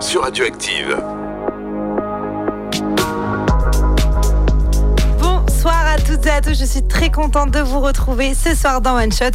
sur Radioactive. Bonsoir à toutes et à tous, je suis très contente de vous retrouver ce soir dans One Shot.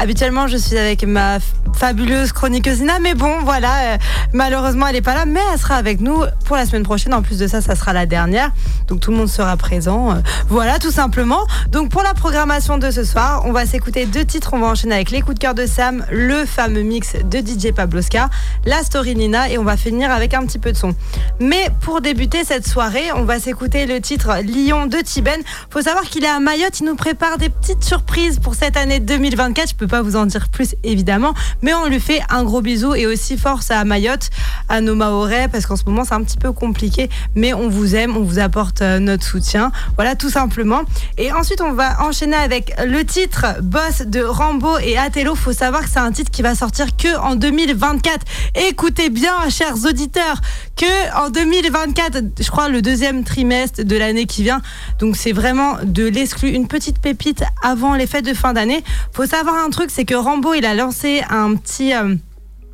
Habituellement, je suis avec ma fabuleuse chroniqueuse Nina, mais bon, voilà, euh, malheureusement, elle n'est pas là, mais elle sera avec nous pour la semaine prochaine. En plus de ça, ça sera la dernière, donc tout le monde sera présent. euh, voilà, tout simplement. Donc pour la programmation de ce soir, on va s'écouter deux titres. On va enchaîner avec les coups de cœur de Sam, le fameux mix de DJ Pabloska, la story Nina, et on va finir avec un petit peu de son. Mais pour débuter cette soirée, on va s'écouter le titre Lyon de Tiben. Faut savoir qu'il est à Mayotte, il nous prépare des petites surprises pour cette année 2024. Je peux pas vous en dire plus évidemment, mais on lui fait un gros bisou et aussi force à Mayotte, à nos Mahorais, parce qu'en ce moment c'est un petit peu compliqué, mais on vous aime, on vous apporte euh, notre soutien. Voilà, tout simplement. Et ensuite, on va enchaîner avec le titre Boss de Rambo et Atello. Faut savoir que c'est un titre qui va sortir que en 2024. Écoutez bien, chers auditeurs, que en 2024, je crois le deuxième trimestre de l'année qui vient. Donc c'est vraiment de l'exclu, une petite pépite avant les fêtes de fin d'année. Faut savoir un truc, c'est que Rambo, il a lancé un petit euh,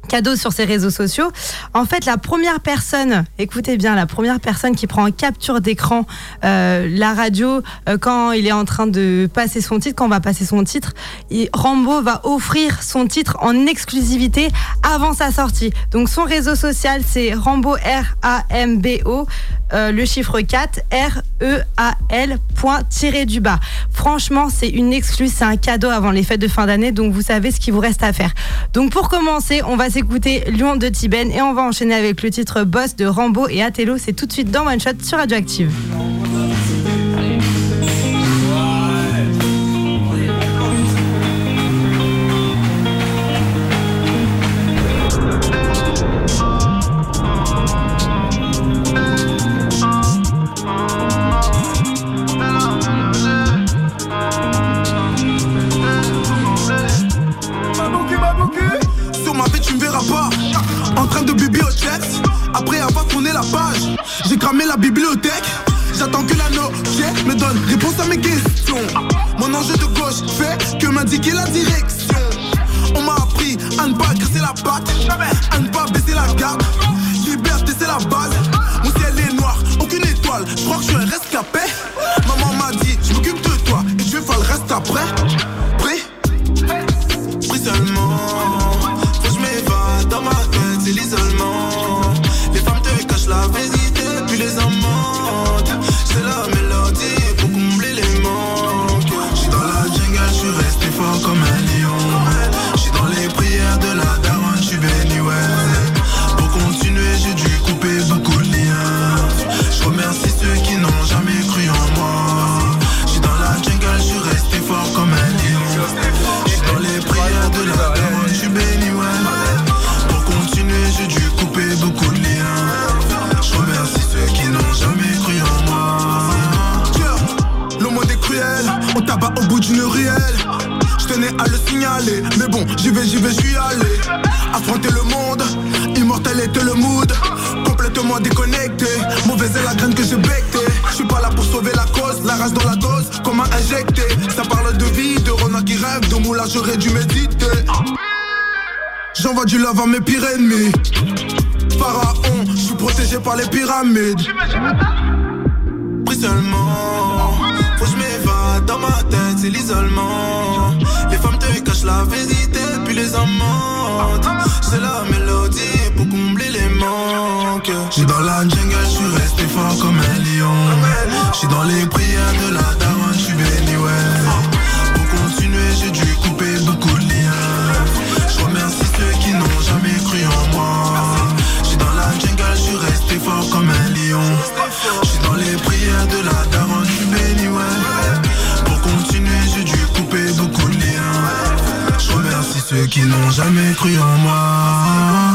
cadeau sur ses réseaux sociaux. En fait, la première personne, écoutez bien, la première personne qui prend en capture d'écran euh, la radio euh, quand il est en train de passer son titre, quand on va passer son titre, il- Rambo va offrir son titre en exclusivité avant sa sortie. Donc son réseau social, c'est Rambo R-A-M-B-O, euh, le chiffre 4, R-E-A-L, point tiré du bas. Franchement, c'est une exclue, c'est un cadeau avant les fêtes de fin d'année, donc vous savez ce qu'il vous reste à faire. Donc pour commencer, on va s'écouter Lyon de Tiben et on va enchaîner avec le titre Boss de Rambo et Atello. C'est tout de suite dans One Shot sur Radioactive. On tabac au bout d'une ruelle Je tenais à le signaler, mais bon, j'y vais, j'y vais, j'y allé. Affronter le monde, immortel était le mood. Complètement déconnecté, mauvaise est la graine que j'ai becté Je suis pas là pour sauver la cause, la rage dans la dose, comment injecter Ça parle de vie, de renard qui rêve, de moulage j'aurais dû méditer. J'envoie du love à mes pires ennemis. Pharaon, je suis protégé par les pyramides. Pris seulement Faut que je dans ma tête, c'est l'isolement. Les femmes te cachent la vérité, puis les amantes C'est la mélodie pour combler les manques. J'suis dans la jungle, j'suis resté fort comme un lion. J'suis dans les prières de la daronne, j'suis béni, ouais. Pour continuer, j'ai dû couper beaucoup de liens. Je remercie ceux qui n'ont jamais cru en moi. J'suis dans la jungle, j'suis resté fort comme un lion. J'suis dans les prières de la qui n'ont jamais cru en moi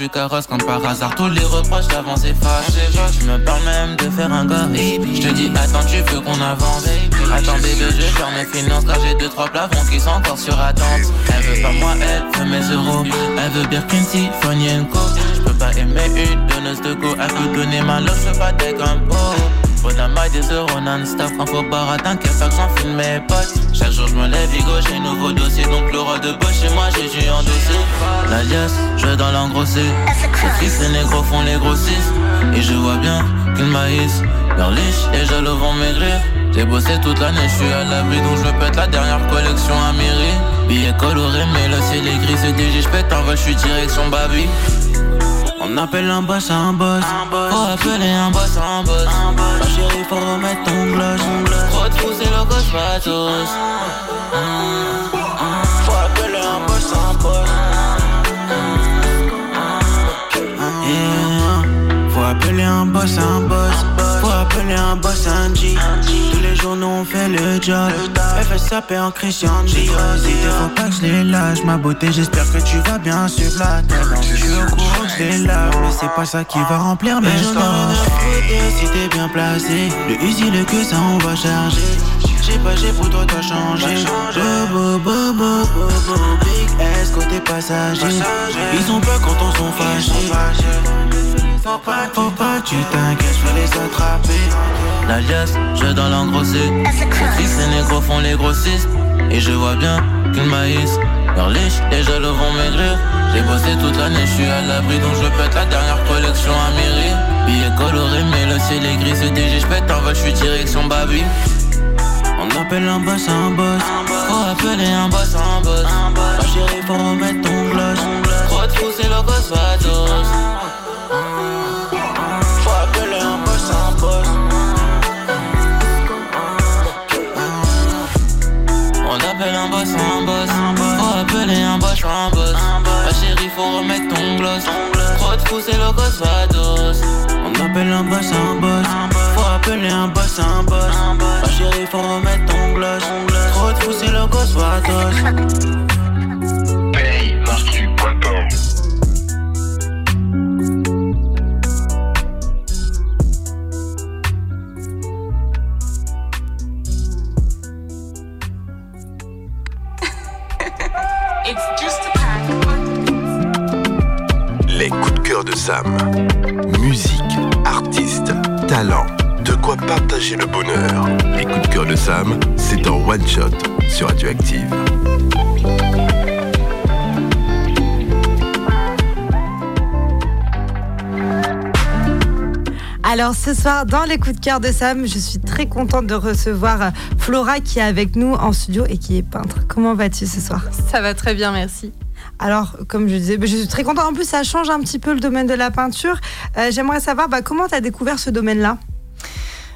du carrosse quand par hasard. Tous les reproches d'avant s'effacent Je me parle même de faire un gars. Je te dis attends tu veux qu'on avance. Attends bébé je gère mes finances Car j'ai deux trois plafonds qui sont encore sur attente. Elle veut pas moi elle veut mes euros. Elle veut Birkin Tiffany Co Je peux pas aimer une donneuse de go. Elle peut donner ma je pas des compos des euros non-stop faut pas t'inquiète pas que j'en filme mes potes. Chaque jour je me lève, Vigo, j'ai nouveau dossier Donc le roi de boss chez moi, j'ai dû endosser. L'alias, je dans l'engrosser Les fils, les négros font les grossistes. Et je vois bien qu'ils maïs Leur liche et jaloux vont maigrir. J'ai bossé toute l'année, je suis à l'abri donc je pète la dernière collection à mairie Billets colorés mais le ciel est gris, c'est DJ, je pète en vol, je suis direction Babi on appelle un boss un boss. Faut appeler un boss un boss. Ma chérie, faut remettre ton gloss. Trop de fous, c'est gosse patos. Faut appeler un boss un boss. Faut appeler un boss un boss. Faut appeler un boss un G journaux on fait le job. Saper en Christian Dior. Faut pas que je les lâche, ma beauté, j'espère que tu vas bien suivre la tête. Je suis au courant mais c'est pas ça qui va remplir mes stores. Si t'es bien placé, le easy, le que ça on va charger. J'ai pas, j'ai pour toi, t'as changé. Bobo, bobo, bobo, big S côté passager. Ils ont peur quand on sont fâchés. Faut pas, faut pas, tu t'inquiètes, je vais les attraper. L'alias, je dans l'engrosser. Les fils et négros font les grossistes. Et je vois bien qu'ils maïs. Leur liche, les jaloux vont maigrir. J'ai bossé toute l'année, je suis à l'abri, donc je pète la dernière collection à mairie. Billets colorés, mais le ciel est gris, c'est DG, je pète en vol, je suis direction Babi. On appelle un boss un boss. Faut appeler un boss un boss. Ma chérie, faut remettre ton gloss. Trop de fous, c'est le gosse un faut remettre ton gloss. Trop de fous, c'est le gosse vados. On appelle un boss, un boss. Faut appeler un boss, un boss. Ma chérie, faut remettre ton gloss. Trop de fous, c'est le gosse Musique, artiste, talent, de quoi partager le bonheur. Les coups de cœur de Sam, c'est en one shot sur Radioactive. Alors ce soir, dans les coups de cœur de Sam, je suis très contente de recevoir euh, Flora qui est avec nous en studio et qui est peintre. Comment vas-tu ce soir? Ça va très bien, merci. Alors, comme je disais, je suis très contente. En plus, ça change un petit peu le domaine de la peinture. Euh, j'aimerais savoir bah, comment tu as découvert ce domaine-là?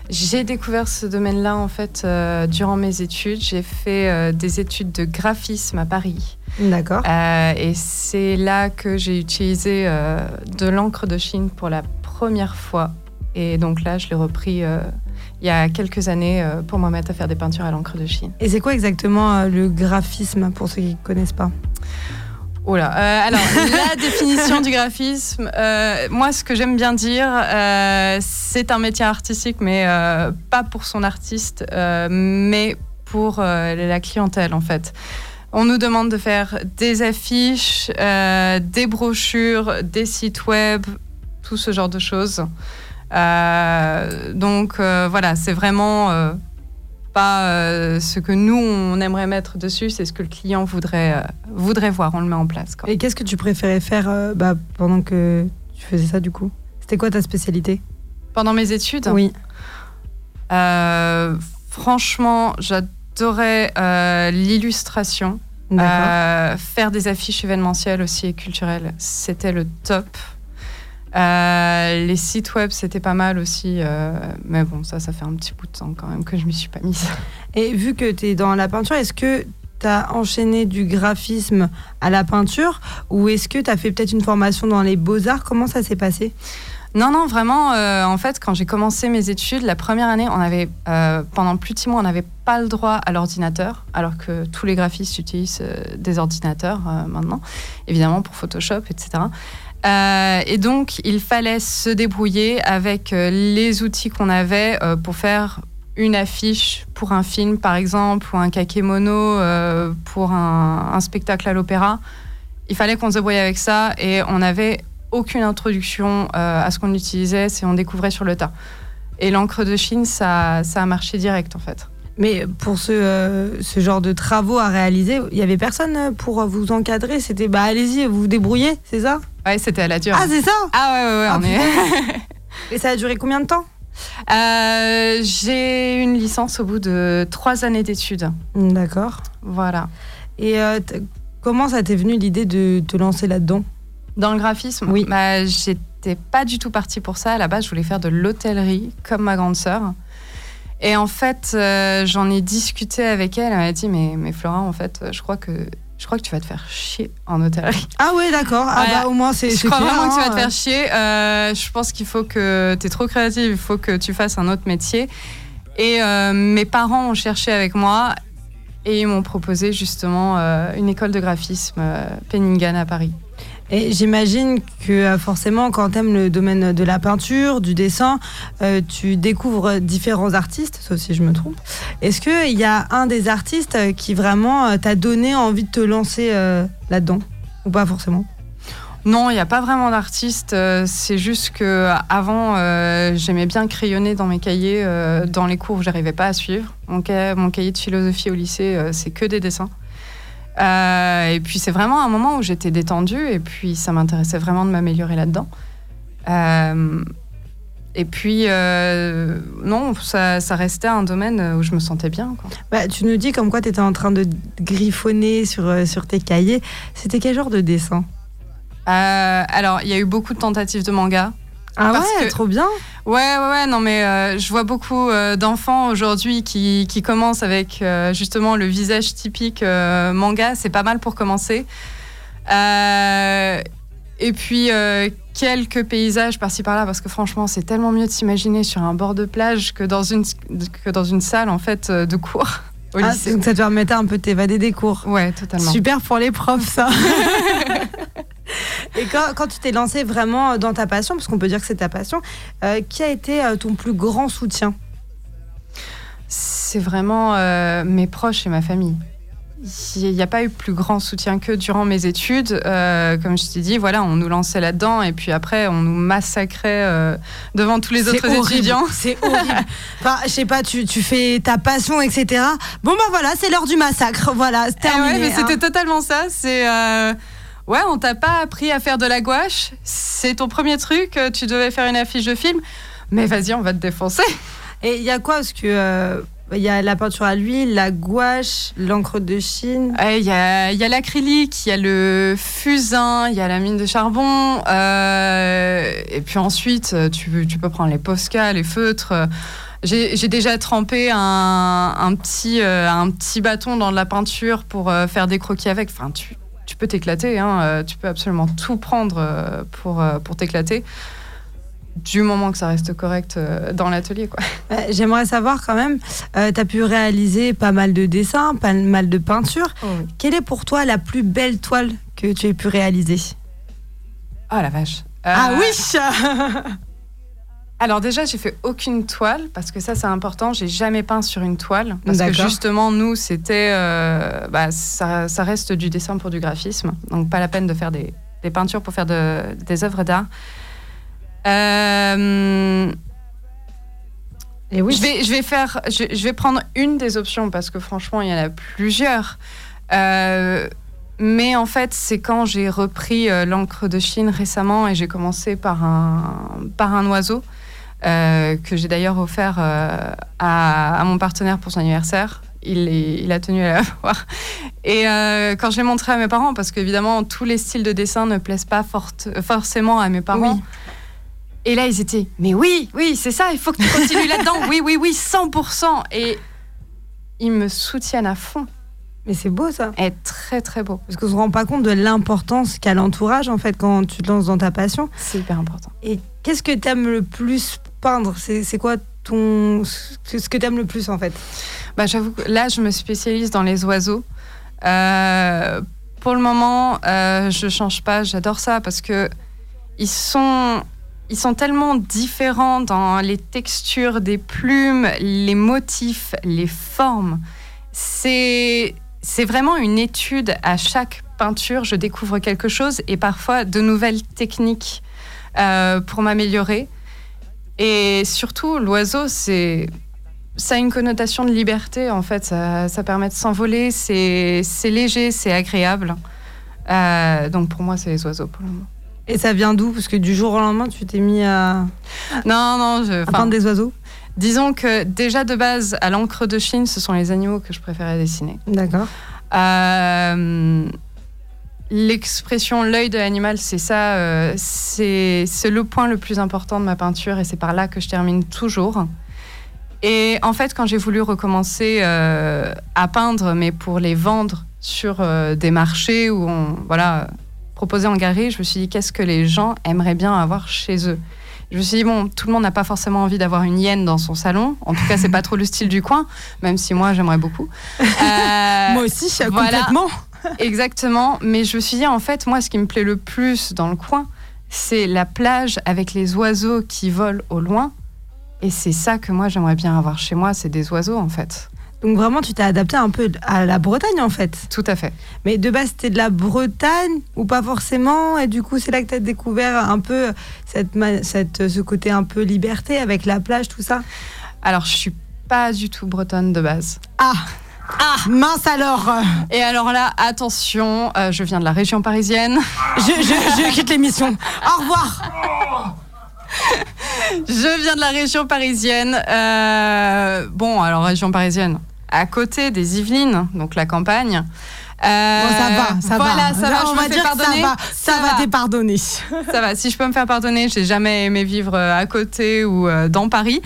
J'ai découvert ce domaine-là en fait euh, durant mes études. J'ai fait euh, des études de graphisme à Paris. D'accord. et c'est là que j'ai utilisé de l'encre de Chine pour la première fois. Et donc là, je l'ai repris il y a quelques années pour me mettre à faire des peintures à l'encre de Chine. Et c'est quoi exactement le graphisme pour ceux qui ne connaissent pas? Oh là. Euh, alors, la définition du graphisme, euh, moi, ce que j'aime bien dire, euh, c'est un métier artistique, mais pas pour son artiste, mais pour la clientèle, en fait. On nous demande de faire des affiches, des brochures, des sites web, tout ce genre de choses. donc, voilà, c'est vraiment pas euh, ce que nous, on aimerait mettre dessus, c'est ce que le client voudrait, euh, voudrait voir. On le met en place. Et qu'est-ce que tu préférais faire euh, bah, pendant que tu faisais ça, du coup? C'était quoi ta spécialité? Pendant mes études? Oui. Franchement, j'adorais l'illustration. Faire des affiches événementielles aussi et culturelles, c'était le top. Euh, les sites web, c'était pas mal aussi. euh, mais bon, ça, ça fait un petit bout de temps quand même que je m'y suis pas mise. Et vu que tu es dans la peinture, est-ce que tu as enchaîné du graphisme à la peinture ou est-ce que tu as fait peut-être une formation dans les beaux-arts? Comment ça s'est passé? Non, non, vraiment, euh, en fait, quand j'ai commencé mes études, la première année, on avait, euh, pendant plus de six mois, on n'avait pas le droit à l'ordinateur, alors que tous les graphistes utilisent euh, des ordinateurs maintenant, évidemment pour Photoshop, etc. Euh, et donc, il fallait se débrouiller avec euh, les outils qu'on avait euh, pour faire une affiche pour un film, par exemple, ou un kakémono pour un, un spectacle à l'opéra. Il fallait qu'on se débrouille avec ça et on n'avait aucune introduction à ce qu'on utilisait, c'est on découvrait sur le tas. Et l'encre de Chine, ça, ça a marché direct en fait. Mais pour ce, euh, ce genre de travaux à réaliser, il y avait personne pour vous encadrer C'était bah allez-y, vous vous débrouillez, c'est ça? Ouais, c'était à la dure. Ah, c'est ça? Ah ouais, ouais, ouais, Ah, on est... Et ça a duré combien de temps? Euh, J'ai une licence au bout de trois années d'études. D'accord. Voilà. Et euh, comment ça t'est venu l'idée de te lancer là-dedans? Dans le graphisme, Oui. bah, j'étais pas du tout partie pour ça. À la base, je voulais faire de l'hôtellerie, comme ma grande sœur. Et en fait, euh, j'en ai discuté avec elle. Elle m'a dit, mais, mais Flora, en fait, je crois que je crois que tu vas te faire chier en hôtellerie. Ah ouais, d'accord. Ah bah au moins c'est Je crois clair, vraiment que tu hein. vas te faire chier. Euh, je pense qu'il faut que tu es trop créative, il faut que tu fasses un autre métier. Et euh, mes parents ont cherché avec moi et ils m'ont proposé justement euh, une école de graphisme, Penningan à Paris. Et j'imagine que euh, forcément, quand tu aimes le domaine de la peinture, du dessin, euh, tu découvres différents artistes, sauf si je me trompe. Est-ce qu'il y a un des artistes euh, qui vraiment t'a donné envie de te lancer là-dedans? Ou pas forcément? Non, il n'y a pas vraiment d'artiste. c'est juste que avant, j'aimais bien crayonner dans mes cahiers, dans les cours, j'arrivais pas à suivre. Mon, ca- mon cahier de philosophie au lycée, c'est que des dessins. Euh, et puis c'est vraiment un moment où j'étais détendue et puis ça m'intéressait vraiment de m'améliorer là-dedans. Euh, et puis euh, non, ça, ça restait un domaine où je me sentais bien. quoi. bah, Tu nous dis comme quoi tu étais en train de griffonner sur, sur tes cahiers. C'était quel genre de dessin? Alors il y a eu beaucoup de tentatives de manga. Ah Parce ouais, que- trop bien Ouais, ouais, ouais, non, mais euh, je vois beaucoup euh, d'enfants aujourd'hui qui, qui commencent avec euh, justement le visage typique manga. C'est pas mal pour commencer. Et puis quelques paysages par-ci par-là, parce que franchement, c'est tellement mieux de s'imaginer sur un bord de plage que dans une, que dans une salle en fait de cours au Ah, lycée. Donc ça te permettait un peu de t'évader des cours. Ouais, totalement. Super pour les profs, ça. Et quand, quand tu t'es lancé vraiment dans ta passion, parce qu'on peut dire que c'est ta passion, euh, qui a été euh, ton plus grand soutien? C'est vraiment euh, mes proches et ma famille. Il n'y a pas eu plus grand soutien que durant mes études. Euh, comme je t'ai dit, voilà, on nous lançait là-dedans et puis après, on nous massacrait euh, devant tous les autres horrible, étudiants. C'est horrible. Enfin, je sais pas, tu, tu fais ta passion, etc. Bon, bah voilà, c'est l'heure du massacre. Voilà, c'est Eh terminé. ouais, mais hein. c'était totalement ça. C'est euh, ouais, on t'a pas appris à faire de la gouache? C'est ton premier truc. euh, Tu devais faire une affiche de film? Mais vas-y, on va te défoncer. Et il y a quoi? Parce que euh, il y a la peinture à l'huile, la gouache, l'encre de Chine. Ouais, Il y a, y a l'acrylique, il y a le fusain, il y a la mine de charbon. euh, et puis ensuite, euh, tu, tu peux prendre les posca, les feutres. euh. J'ai déjà trempé un, un petit, euh, un petit bâton dans de la peinture pour euh, faire des croquis avec. Enfin, tu peux t'éclater. hein, euh, tu peux absolument tout prendre euh, pour, euh, pour t'éclater. Du moment que ça reste correct euh, dans l'atelier. quoi. Euh, J'aimerais savoir quand même, tu as pu réaliser pas mal de dessins, pas mal de peintures. Quelle est pour toi la plus belle toile que tu aies pu réaliser? Ah la vache. Ah Euh, oui Alors déjà, j'ai fait aucune toile parce que ça c'est important. J'ai jamais peint sur une toile parce que justement nous c'était, euh, bah, ça, ça reste du dessin pour du graphisme, donc pas la peine de faire des, des peintures pour faire de- des œuvres d'art. Euh, Et oui, je vais, je vais faire, je, je vais prendre une des options parce que franchement il y en a plusieurs. Euh, mais en fait, c'est quand j'ai repris l'encre de Chine récemment et j'ai commencé par un, par un oiseau. Euh, que j'ai d'ailleurs offert euh, à, à mon partenaire pour son anniversaire. Il, est- il a tenu à la voir. Et euh, quand je l'ai montré à mes parents, parce qu'évidemment, tous les styles de dessin ne plaisent pas forcément à mes parents. Oui. Et là, ils étaient, mais oui, oui, c'est ça, il faut que tu continues là-dedans. Oui, oui, oui, 100%. Et ils me soutiennent à fond. Mais c'est beau ça. Et très, très beau. Parce qu'on se rend pas compte de l'importance qu'a l'entourage en fait quand tu te lances dans ta passion. C'est hyper important. Et qu'est-ce que tu aimes le plus peindre C'est quoi ton ce que tu aimes le plus en fait? Bah, J'avoue que là, je me spécialise dans les oiseaux. Euh, pour le moment, euh, je change pas. J'adore ça parce que ils sont, ils sont tellement différents dans les textures des plumes, les motifs, les formes. C'est, c'est vraiment une étude à chaque peinture. Je découvre quelque chose et parfois de nouvelles techniques euh, pour m'améliorer. Et surtout, l'oiseau, c'est ça a une connotation de liberté, en fait. Ça, ça permet de s'envoler, c'est c'est léger, c'est agréable. Euh, donc pour moi, c'est les oiseaux pour le moment. Et ça vient d'où? Parce que du jour au lendemain, tu t'es mis à, Non, non, je, à peindre des oiseaux? disons que déjà de base, à l'encre de Chine, ce sont les animaux que je préférais dessiner. D'accord. Euh, L'expression l'œil de l'animal, c'est ça, euh, c'est le point le plus important de ma peinture et c'est par là que je termine toujours. Et en fait, quand j'ai voulu recommencer euh, à peindre, mais pour les vendre sur euh, des marchés où on voilà proposer en galerie, je me suis dit qu'est-ce que les gens aimeraient bien avoir chez eux? Je me suis dit bon, tout le monde n'a pas forcément envie d'avoir une hyène dans son salon. En tout cas, c'est pas trop le style du coin, même si moi j'aimerais beaucoup. Euh, Moi aussi, voilà. complètement. Exactement, mais je me suis dit en fait, moi, ce qui me plaît le plus dans le coin, c'est la plage avec les oiseaux qui volent au loin. Et c'est ça que moi, j'aimerais bien avoir chez moi, c'est des oiseaux en fait. Donc vraiment, tu t'es adapté un peu à la Bretagne en fait. Tout à fait. Mais de base, c'était de la Bretagne ou pas forcément Et du coup, c'est là que tu as découvert un peu cette, ce côté un peu liberté avec la plage, tout ça? Alors, je suis pas du tout bretonne de base. Ah Ah Mince alors Et alors là, attention, euh, je viens de la région parisienne. je, je, je quitte l'émission. Au revoir Je viens de la région parisienne. Euh, bon, alors région parisienne, à côté des Yvelines, donc la campagne. Euh, Bon, ça va, ça voilà, va. ça va, on va dire pardonner. ça va, ça, va t'es pardonné. Ça va, si je peux me faire pardonner, j'ai jamais aimé vivre à côté ou dans Paris.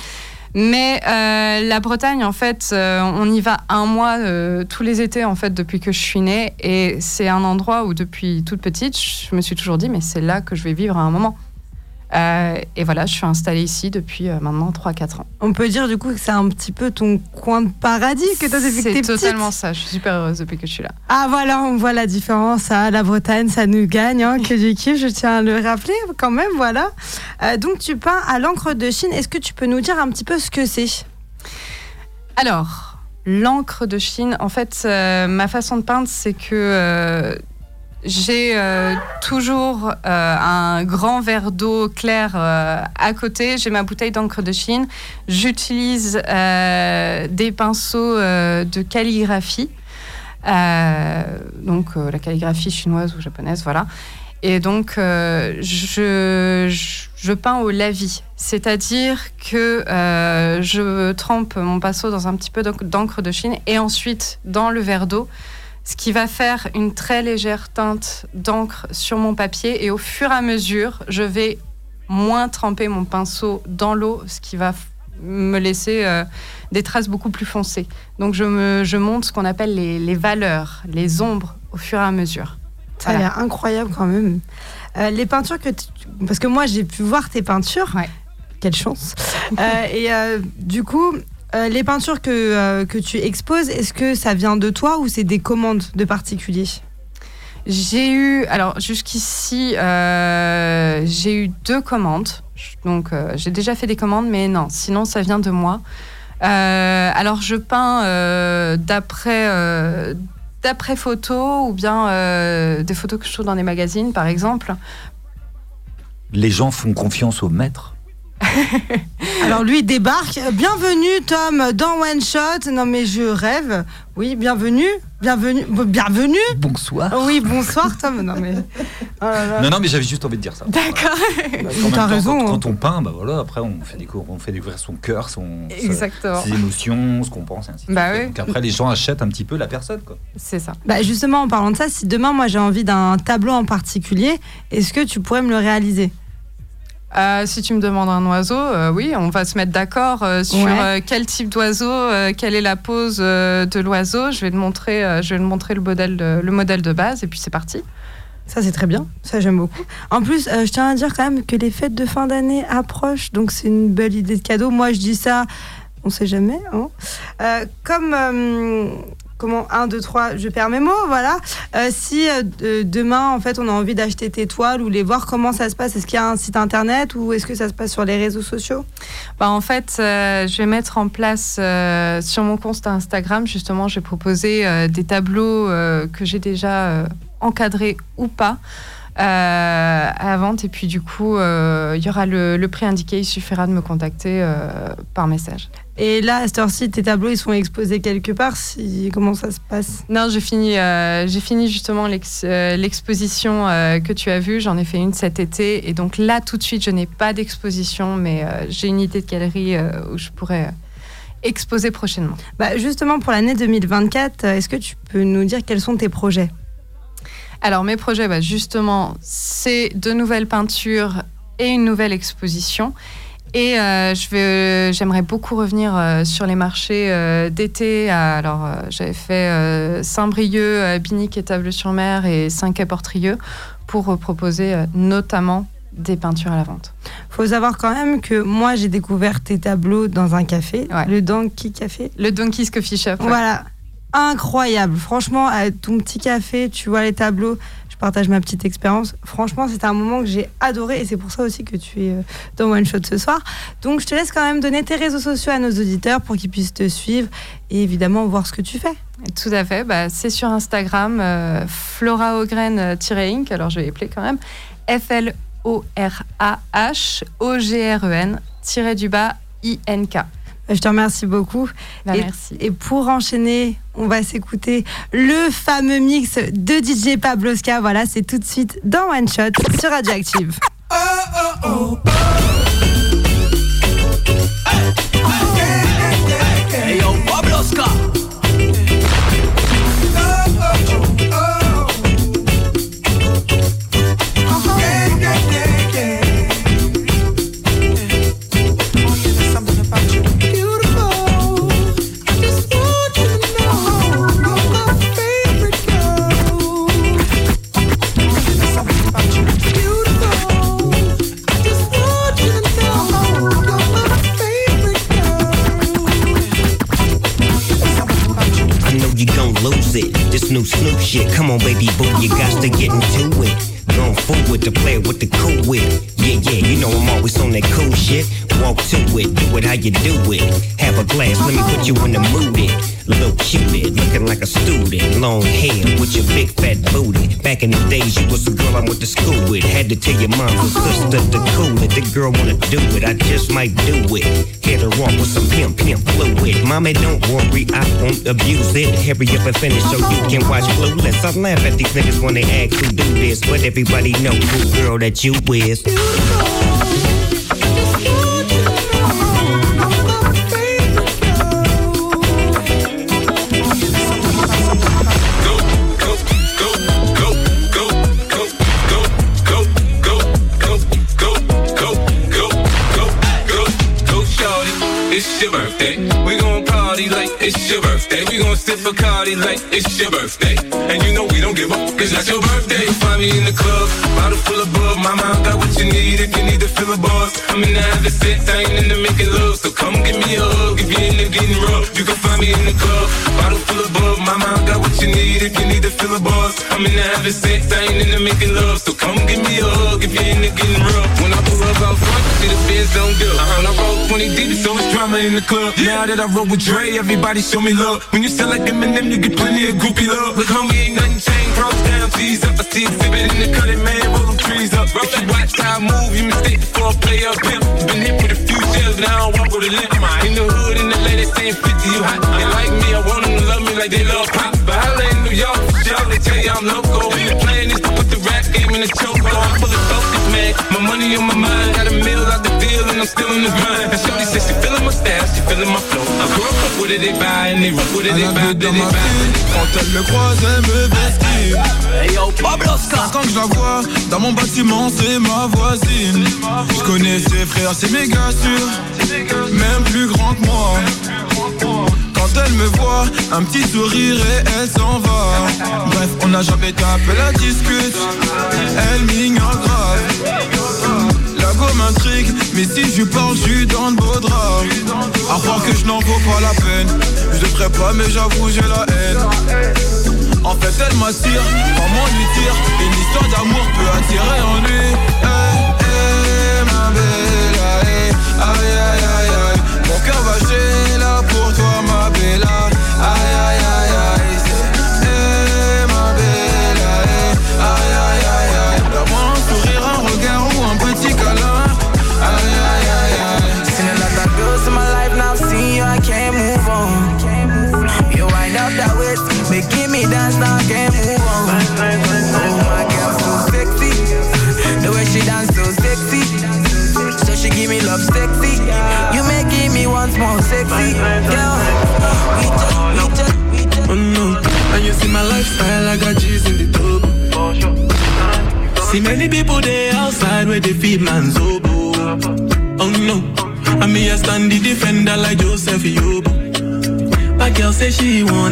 Mais euh, la Bretagne, en fait, euh, on y va un mois euh, tous les étés, en fait, depuis que je suis née. Et c'est un endroit où, depuis toute petite, je me suis toujours dit, mais c'est là que je vais vivre à un moment. Euh, et voilà, je suis installée ici depuis euh, maintenant 3-4 ans. On peut dire du coup que c'est un petit peu ton coin de paradis que tu as depuis que C'est totalement ça. Je suis super heureuse depuis que je suis là. Ah voilà, on voit la différence. Ah, la Bretagne, ça nous gagne, hein, que du kiff, je tiens à le rappeler quand même, voilà. Euh, donc tu peins à l'encre de Chine. Est-ce que tu peux nous dire un petit peu ce que c'est? Alors, l'encre de Chine, en fait, ma façon de peindre, c'est que j'ai euh, toujours euh, un grand verre d'eau claire euh, à côté. J'ai ma bouteille d'encre de Chine. J'utilise euh, des pinceaux de calligraphie. Donc, la calligraphie chinoise ou japonaise, voilà. Et donc, je, je, peins au lavis. C'est-à-dire que je trempe mon pinceau dans un petit peu d'enc- d'encre de Chine et ensuite dans le verre d'eau, ce qui va faire une très légère teinte d'encre sur mon papier. Et au fur et à mesure, je vais moins tremper mon pinceau dans l'eau, ce qui va me laisser euh, des traces beaucoup plus foncées. Donc, je, me, je monte ce qu'on appelle les, les valeurs, les ombres au fur et à mesure. Ça a l'air incroyable quand même. Euh, les peintures que tu... Parce que moi, j'ai pu voir tes peintures. Ouais. Quelle chance. Euh, et du coup, euh, les peintures que, euh, que tu exposes, est-ce que ça vient de toi ou c'est des commandes de particuliers? J'ai eu, alors jusqu'ici, euh, j'ai eu deux commandes. Donc euh, j'ai déjà fait des commandes, mais non, sinon ça vient de moi. Euh, alors je peins euh, d'après euh, d'après photos ou bien euh, des photos que je trouve dans des magazines, par exemple. Les gens font confiance au maître. Alors lui débarque. Bienvenue Tom dans One Shot. Non mais je rêve. Oui, bienvenue. Bienvenue. Bienvenue. Bonsoir. Oui, bonsoir Tom. Non mais. Oh non non mais j'avais juste envie de dire ça. D'accord. T'as raison. Quand, quand, on peint, bah voilà, après on fait découvrir, on fait découvrir son cœur, son Exactement. ses émotions, ce qu'on pense. Ainsi bah oui. Donc après les gens achètent un petit peu la personne quoi. C'est ça. Bah justement en parlant de ça, si demain moi j'ai envie d'un tableau en particulier, est-ce que tu pourrais me le réaliser? Euh, si tu me demandes un oiseau, euh, oui, on va se mettre d'accord euh, sur Ouais. quel type d'oiseau, quelle est la pose de l'oiseau. Je vais te montrer, je vais te montrer le modèle, de, le modèle de base, et puis c'est parti. Ça, c'est très bien. Ça, j'aime beaucoup. En plus, euh, je tiens à dire quand même que les fêtes de fin d'année approchent, donc c'est une belle idée de cadeau. Moi, je dis ça, on sait jamais. hein. Euh, comme. euh, Comment 1, 2, 3, je perds mes mots, voilà. Euh, si euh, de- demain, en fait, on a envie d'acheter tes toiles ou les voir, comment ça se passe? Est-ce qu'il y a un site internet ou est-ce que ça se passe sur les réseaux sociaux? Bah, en fait, euh, je vais mettre en place sur mon compte Instagram, justement, proposer euh, des tableaux que j'ai déjà encadrés ou pas. à la vente et puis du coup il y aura le, prix indiqué il suffira de me contacter par message Et là, à cette heure-ci, tes tableaux, ils sont exposés quelque part. Si... Comment ça se passe? Non, j'ai fini, euh, j'ai fini justement euh, l'exposition euh, que tu as vue. J'en ai fait une cet été. Et donc là, tout de suite, je n'ai pas d'exposition, mais euh, j'ai une idée de galerie où je pourrais exposer prochainement. bah, Justement, pour l'année 2024, euh, est-ce que tu peux nous dire quels sont tes projets? Alors, mes projets, bah, justement, c'est de nouvelles peintures et une nouvelle exposition. Et euh, vais, j'aimerais beaucoup revenir euh, sur les marchés euh, d'été. Alors, euh, j'avais fait euh, Saint-Brieuc, euh, Binic et Table-sur-Mer et Saint-Quay-Portrieux pour euh, proposer euh, notamment des peintures à la vente. faut savoir quand même que moi, j'ai découvert tes tableaux dans un café, Ouais. le Donkey Café. Le Donkey's Coffee Shop. ouais. Voilà, incroyable. Franchement, à ton petit café, tu vois les tableaux. Je partage ma petite expérience. Franchement, c'était un moment que j'ai adoré et c'est pour ça aussi que tu es euh, dans One Shot ce soir. Donc, je te laisse quand même donner tes réseaux sociaux à nos auditeurs pour qu'ils puissent te suivre et évidemment voir ce que tu fais. Tout à fait. Bah, c'est sur Instagram, euh, Flora Ogren-Inc. Alors, je vais appeler quand même. F-L-O-R-A-H-O-G-R-E-N, Je te remercie beaucoup. Bah, Et- merci. Et pour enchaîner, on va s'écouter le fameux mix de DJ Pabloska. Voilà, c'est tout de suite dans One Shot sur Radioactive. Hey yo, Pabloska. New Snoop shit. Come on, baby boo, you got to get into it. Going forward the player with the cool wit. Yeah, yeah, you know I'm always on that cool shit. Walk to it, do it how you do it. Have a glass, let me put you in the mood. It. Little cupid, looking like a student. Long hair with your big fat booty. Back in the days, you was a girl I went to school with. Had to tell your mom and sister to cool it. The girl wanna do it, I just might do it. Hit her off with some pimp, pimp fluid. Mommy, don't worry, I won't abuse it. Hurry up and finish so you can watch Clueless. I laugh at these niggas when they ask who do this, but everybody know who girl that you is. Like it's your birthday. And you know we don't give up, cause that's your birthday. Find me in the club, what you need you to fill a buzz. I'm in the having sex, I ain't into making love. So come give me a hug if you're into getting rough. You can find me in the club, bottle full of bub. Mama, I got what you need if you need to fill a buzz. I'm in the having sex, I ain't into making love. So come give me a hug if you're into getting rough. When I pull up out front, you see the feds don't do. Uh-huh. When I roll 20 deep, it's always drama in the club. Now that I roll with Dre, everybody show me love. When you sell like Eminem, you get plenty of groupie love. Look, homie, ain't nothing changed. Pros down, G's up. I see exhibit in the cutting, man, roll them trees up. If you watch how I move, you mistake before I play up pimp. Been hit with a few shells, now I walk with a limp. In the hood, in the lady saying 50, you hot. They like me, I want them to love me like they love pop. But I in New York, y'all, they tell you I'm loco. And the plan is to put the rap game in the choke. I'm fully focused, man. My money on my mind, got a meal out the and I'm still in the grind. And Shorty says she feeling my style, she feeling my flow. I grew up with it, they buy, and they rock with it, they buy, they buy? quand elle me croise, elle me vestit. Hey yo, Pablo Quand je la vois, dans mon bâtiment, c'est ma voisine. Je connais ses frères, c'est méga sûr. Même plus grand que moi. Quand elle me voit, un petit sourire et elle s'en va. Bref, on n'a jamais tapé la discute. Elle m'ignore grave. M'intrigue, mais si je parle, je suis dans de beaux draps. À croire que je n'en vaux pas la peine. Je devrais pas, mais j'avoue, j'ai la haine. En fait, elle m'attire, comment lui dire Une histoire d'amour peut attirer en lui. Eh, eh, ma bella,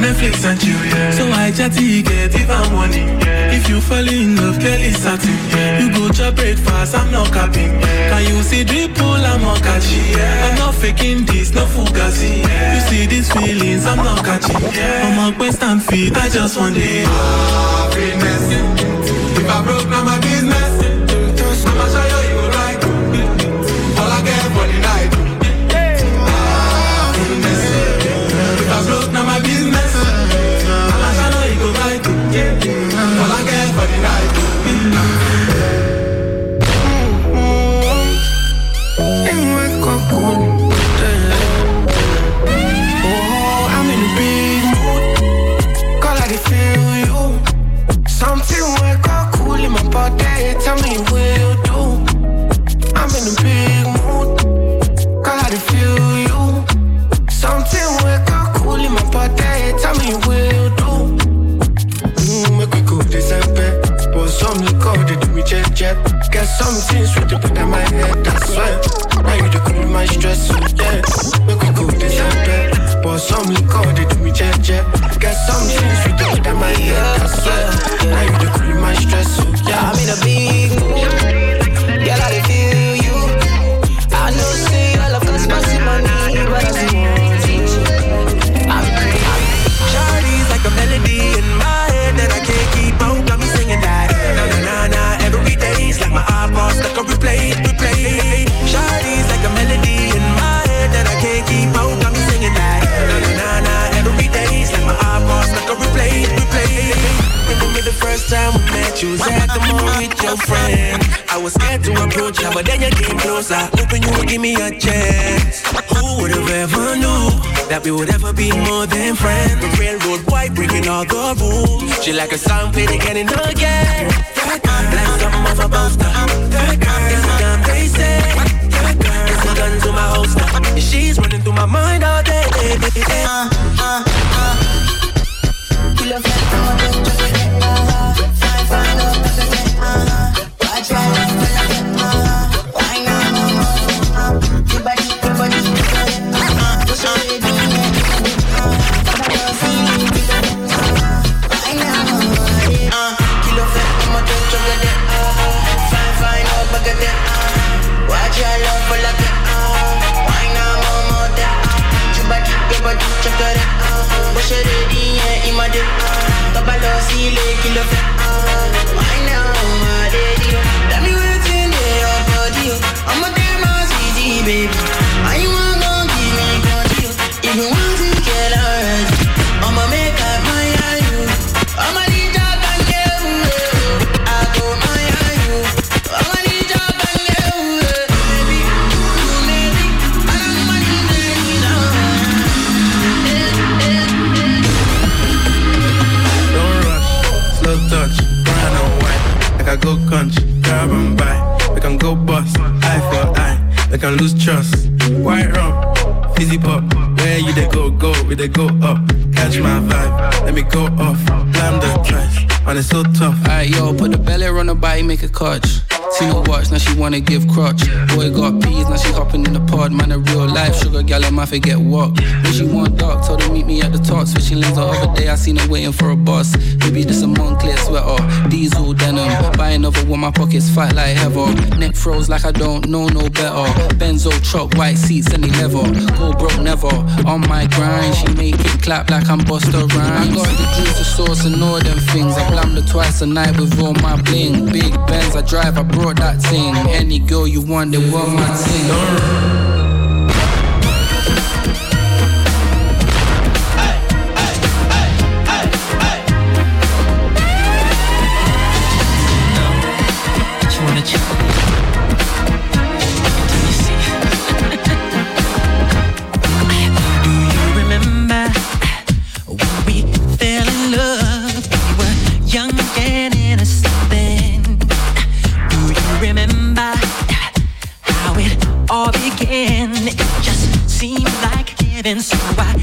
Netflix and chill, yeah. So I chatty get even money. If you fall in love, Kelly satin. You go to breakfast, I'm not capping. Can you see drip pull, I'm not catching. I'm not faking this, no fugazi. You see these feelings, I'm not catching. I'm a quest and feet, I just want it. Ah, happiness. If I broke, now my business. Something's we would ever be more than friends? The railroad boy breaking all the rules. She like a song played again and again. Jakie watch, now she wanna give crutch. Boy got peas, now she hopping in the pod. Man, a real life sugar gal, I might forget what. When she want dark, told her meet me at the top. Switching lanes the other day, I seen her waiting for a bus. Maybe this a Moncler sweater, diesel denim. Buy another one, my pockets fight like heather. Neck froze like I don't know no better. Benzo truck, white seats, any leather. Go broke never. On my grind, she make it clap like I'm Busta Rhymes. I got the juice, the sauce, and all them things. I blam the twice a night with all my bling. Big Benz, I drive, I brought that thing. Any girl you want, they want my thing.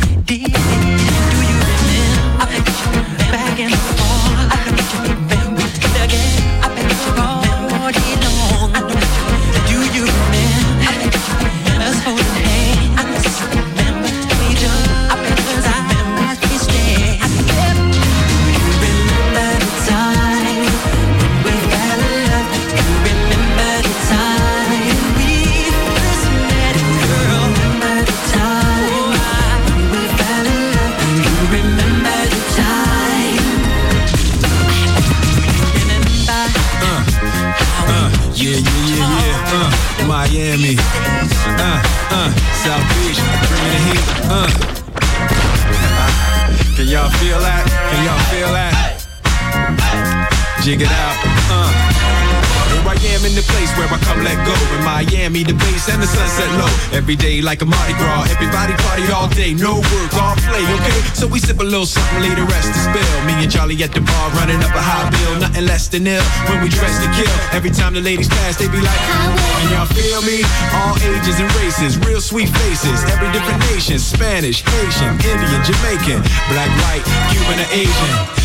So I did it. Do you remember? I bet you remember back and Can y'all feel that? Can y'all feel that? Jig it out. Am in the place where I come let go. In Miami, the base and the sunset low. Every day like a Mardi Gras. Everybody party all day. No work, all play, okay? So we sip a little something, leave the rest to spill. Me and Charlie at the bar running up a high bill. Nothing less than ill when we dress to kill. Every time the ladies pass, they be like, Can y'all feel me? All ages and races, real sweet faces. Every different nation Spanish, Haitian, Indian, Jamaican, black, white, Cuban, or Asian.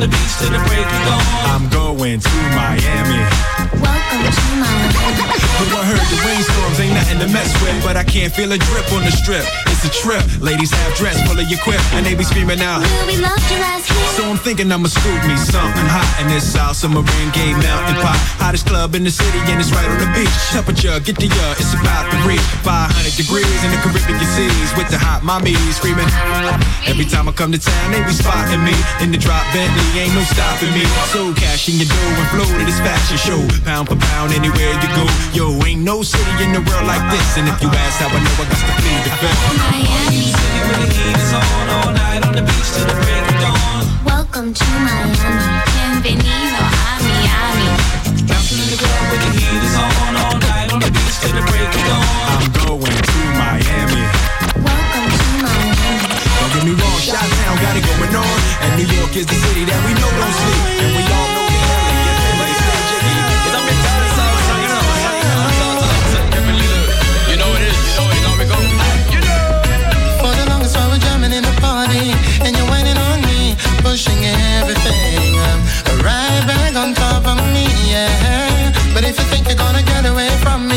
the beach till the break of dawn. I'm going to Miami. Welcome to Miami. Who I heard the rainstorms ain't nothing to mess with, but I can't feel a drip on the strip. It's a trip. Ladies have dress full of your quip, and they be screaming out. Will we loved you thinking I'ma scoop me something hot in this South Submarine Gay Mountain Pot. Hottest club in the city, and it's right on the beach. Temperature, get the uh, it's about to reach 500 degrees in the Caribbean seas with the hot mommy screaming. Every time I come to town, they be spotting me in the drop Bentley, ain't no stopping me. So cash in your dough and flow to this fashion show, pound for pound anywhere you go. Yo, ain't no city in the world like this, and if you ask how I know, I got to plead the fifth. Miami. City where the heat is on all night on the beach till the break of dawn. Welcome to Miami. Bienvenido a Miami. Bouncing in the club where the heat is on all night on the beach till the break of dawn. I'm going to Miami. Welcome to Miami. Don't get me wrong, Shot Town got it going on, and New York is the city that we know don't sleep, think you're gonna get away from me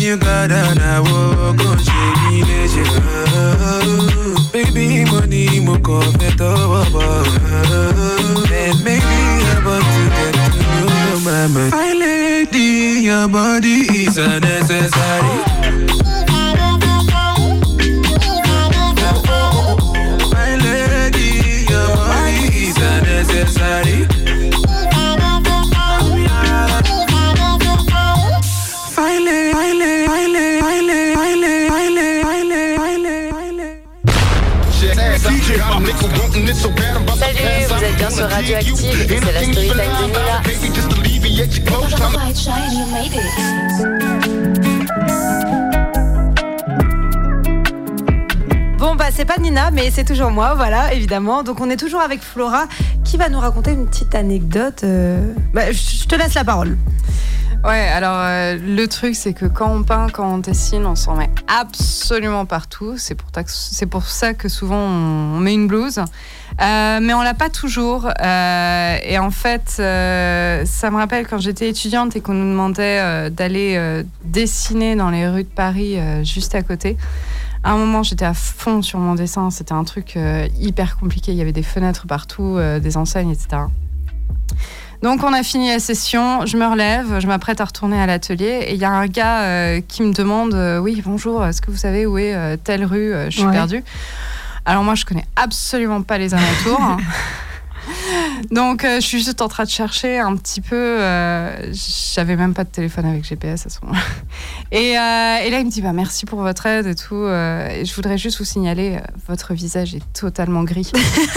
Yukada na woko sheni leje Baby money moko beto waba And maybe about to get to know your lady, your body is unnecessary Salut, vous êtes bien sur Radioactive et c'est la story time de. Bon, bah, c'est pas Nina, mais c'est toujours moi, voilà, évidemment. Donc, on est toujours avec Flora qui va nous raconter une petite anecdote. euh, bah, je je te laisse la parole. Ouais, alors euh, le truc, c'est que quand on peint, quand on dessine, on s'en met absolument partout. C'est pour, ça que souvent on, met une blouse. Euh, mais on l'a pas toujours. Euh, et en fait, euh, ça me rappelle quand j'étais étudiante et qu'on nous demandait d'aller dessiner dans les rues de Paris juste à côté. À un moment, j'étais à fond sur mon dessin. C'était un truc hyper compliqué. Il y avait des fenêtres partout, des enseignes, etc. Donc on a fini la session, je me relève, je m'apprête à retourner à l'atelier et il y a un gars euh, qui me demande euh, oui bonjour, est-ce que vous savez où est euh, telle rue Je suis Ouais. perdue. Alors moi je connais absolument pas les alentours. Donc je suis juste en train de chercher un petit peu. J'avais même pas de téléphone avec GPS à ce moment-là. Et, et là il me dit bah merci pour votre aide et tout. et je voudrais juste vous signaler votre visage est totalement gris.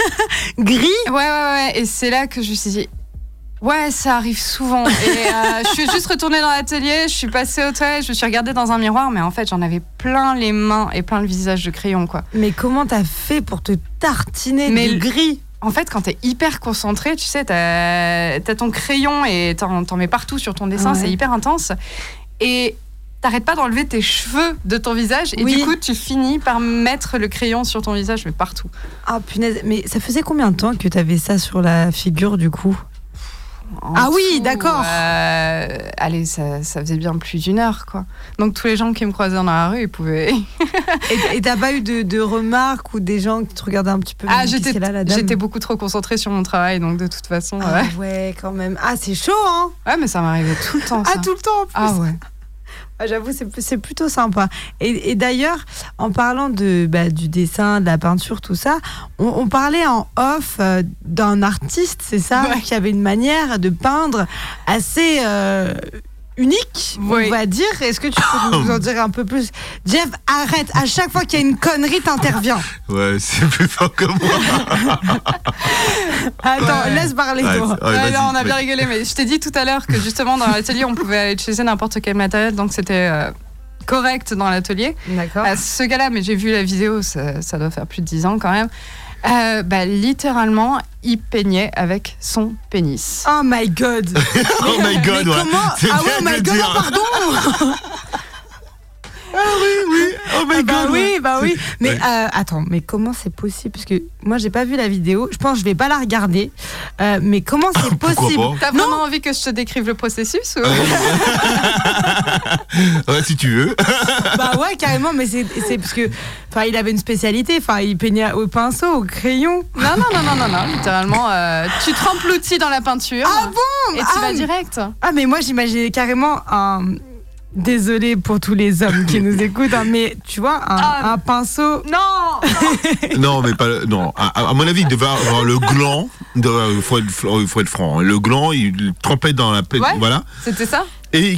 gris? Ouais ouais ouais. Et c'est là que je me suis dit Ouais, ça arrive souvent. Et euh, je suis juste retournée dans l'atelier, je suis passée au toilette, je me suis regardée dans un miroir, mais en fait, j'en avais plein les mains et plein le visage de crayon, quoi. Mais comment t'as fait pour te tartiner Mais de le- gris? En fait, quand t'es hyper concentré, tu sais, t'as as ton crayon et t'en mets partout sur ton dessin, Ouais. c'est hyper intense. Et t'arrêtes pas d'enlever tes cheveux de ton visage, et Oui. du coup, tu finis par mettre le crayon sur ton visage, mais partout. Ah punaise, mais ça faisait combien de temps que t'avais ça sur la figure du coup? Ah oui, d'accord. euh, allez, ça, ça faisait bien plus d'une heure, quoi. Donc tous les gens qui me croisaient dans la rue, ils pouvaient. Et t'as pas eu de, de remarques ou des gens qui te regardaient un petit peu ah, j'étais, beaucoup trop concentrée sur mon travail, donc de toute façon. Ah ouais. ouais, quand même. Ah, c'est chaud, hein Ouais, mais ça m'arrivait tout le temps. Ça. Ah, tout le temps en plus. Ah ouais. Ah, J'avoue, c'est, c'est plutôt sympa. Et, et d'ailleurs, en parlant de, bah, du dessin, de la peinture, tout ça, on, on parlait en off euh, d'un artiste, c'est ça, Ouais. qui avait une manière de peindre assez euh, unique, Oui. on va dire. Est-ce que tu peux nous en dire un peu plus? Jeff, arrête. À chaque fois qu'il y a une connerie, t'interviens. Ouais, c'est plus fort que moi. Attends, laisse parler, Ouais, toi. ouais, non, on a bien rigolé, mais je t'ai dit tout à l'heure que justement dans l'atelier, on pouvait aller utiliser n'importe quel matériel, donc c'était euh, correct dans l'atelier. D'accord. Euh, ce gars-là, mais j'ai vu la vidéo, ça, ça doit faire plus de 10 ans quand même. Euh, bah, littéralement, il peignait avec son pénis. Oh my god. Oh my god, Mais ouais. comment C'est Ah bien ouais, oh de my le god, dire. pardon Ah oui, oui. Oh my bah oui, bah oui. Mais euh, attends, mais comment c'est possible? Parce que moi, j'ai pas vu la vidéo. Je pense que je vais pas la regarder. Euh, mais comment c'est possible? T'as vraiment envie que je te décrive le processus ou... Ouais, si tu veux. Bah ouais, carrément. Mais c'est c'est parce que, enfin, il avait une spécialité. Enfin, il peignait au pinceau, au crayon. Non, non, non, non, non, non. Littéralement, euh, tu trempes l'outil dans la peinture. Ah bon? Et tu Ah, vas direct. Ah, mais moi, j'imaginais carrément un. Désolée pour tous les hommes qui nous écoutent, hein, mais tu vois, un, un pinceau. Non Non, mais pas. Non, à, à mon avis, il devait avoir le gland. Il faut être, il faut être franc. hein. Le gland, il trempait dans la. Ouais. Voilà. C'était ça? Et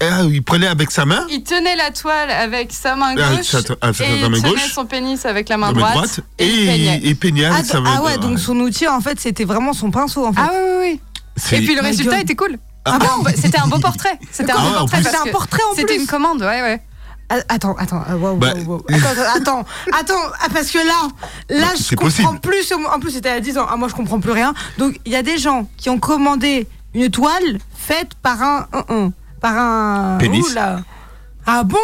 ah, il prenait avec sa main. Il tenait la toile avec sa main Ah, gauche sa- ah, sa- et sa il main tenait gauche. son pénis avec la main droite, droite, et, il et peignait. peignait avec Ah, sa main ah ouais, donc son outil, en fait, c'était vraiment son pinceau, en fait. Ah oui, oui, oui. Et puis le résultat était cool. Ah bon bah, C'était un beau portrait. C'était un Ah beau portrait. plus. parce C'était un portrait en C'était plus. une commande, ouais, ouais. Ah, Attends, attends, ah, wow, wow, Bah, wow. attends, attends, attends, ah, parce que là, là, je c'est comprends possible. plus. En plus, c'était à 10 ans. Ah, moi, je comprends plus rien. Donc, il y a des gens qui ont commandé une toile faite par un, un, un, par un. Pénis. Ah bon?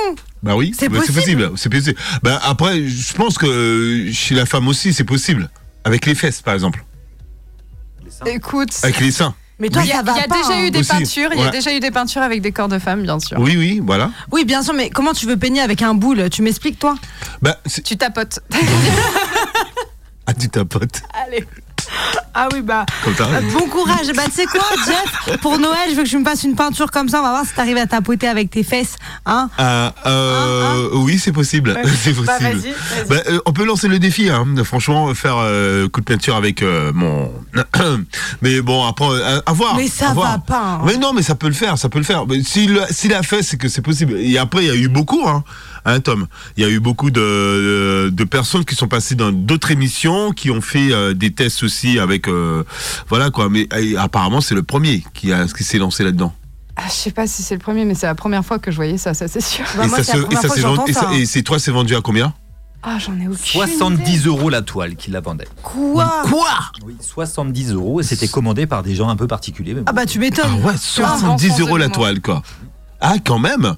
Bah oui, C'est bah, c'est possible. possible. C'est possible. Bah après, je pense que euh, chez la femme aussi, c'est possible. Avec les fesses, par exemple. Écoute, Avec les seins. Mais toi, il y a, y pas, déjà hein. eu des Aussi, peintures. Il y a déjà eu des peintures avec des corps de femmes, bien sûr. Oui, oui, voilà. Oui, bien sûr, mais comment tu veux peigner avec un boule? Tu m'expliques, toi? Bah, Tu tapotes. ah, tu tapotes. Allez. Ah oui, bah. Euh, Bon courage. Bah, tu sais quoi, Jeff Pour Noël, je veux que tu me fasses une peinture comme ça. On va voir si t'arrives à tapoter avec tes fesses. Hein Ah, euh, oui, c'est possible. c'est possible. Bah, vas-y. Bah, euh, on peut lancer le défi, hein. franchement, faire euh, coup de peinture avec euh, mon. mais bon, après, à voir. Mais ça va pas, hein. Mais non, mais ça peut le faire, ça peut le faire. S'il s'il a fait, c'est que c'est possible. Et après, il y a eu beaucoup, hein, hein, Tom. Il y a eu beaucoup de, de personnes qui sont passées dans d'autres émissions, qui ont fait euh, des tests aussi avec. euh, voilà quoi. Mais euh, apparemment, c'est le premier qui, a, qui s'est lancé là-dedans. Ah, je sais pas si c'est le premier, mais c'est la première fois que je voyais ça, ça c'est sûr. Bah, et moi, ça c'est la se- et première ça fois s'est que vendu- et ça- hein. et c'est toi, c'est vendu à combien? Ah, j'en ai aucune 70 euros la toile qu'il la vendait. Quoi? Quoi? Oui, 70 euros et c'était commandé par des gens un peu particuliers. mais bon. Ah bah tu m'étonnes. Ah ouais, 70 sens euros la toile, quoi. Ah, quand même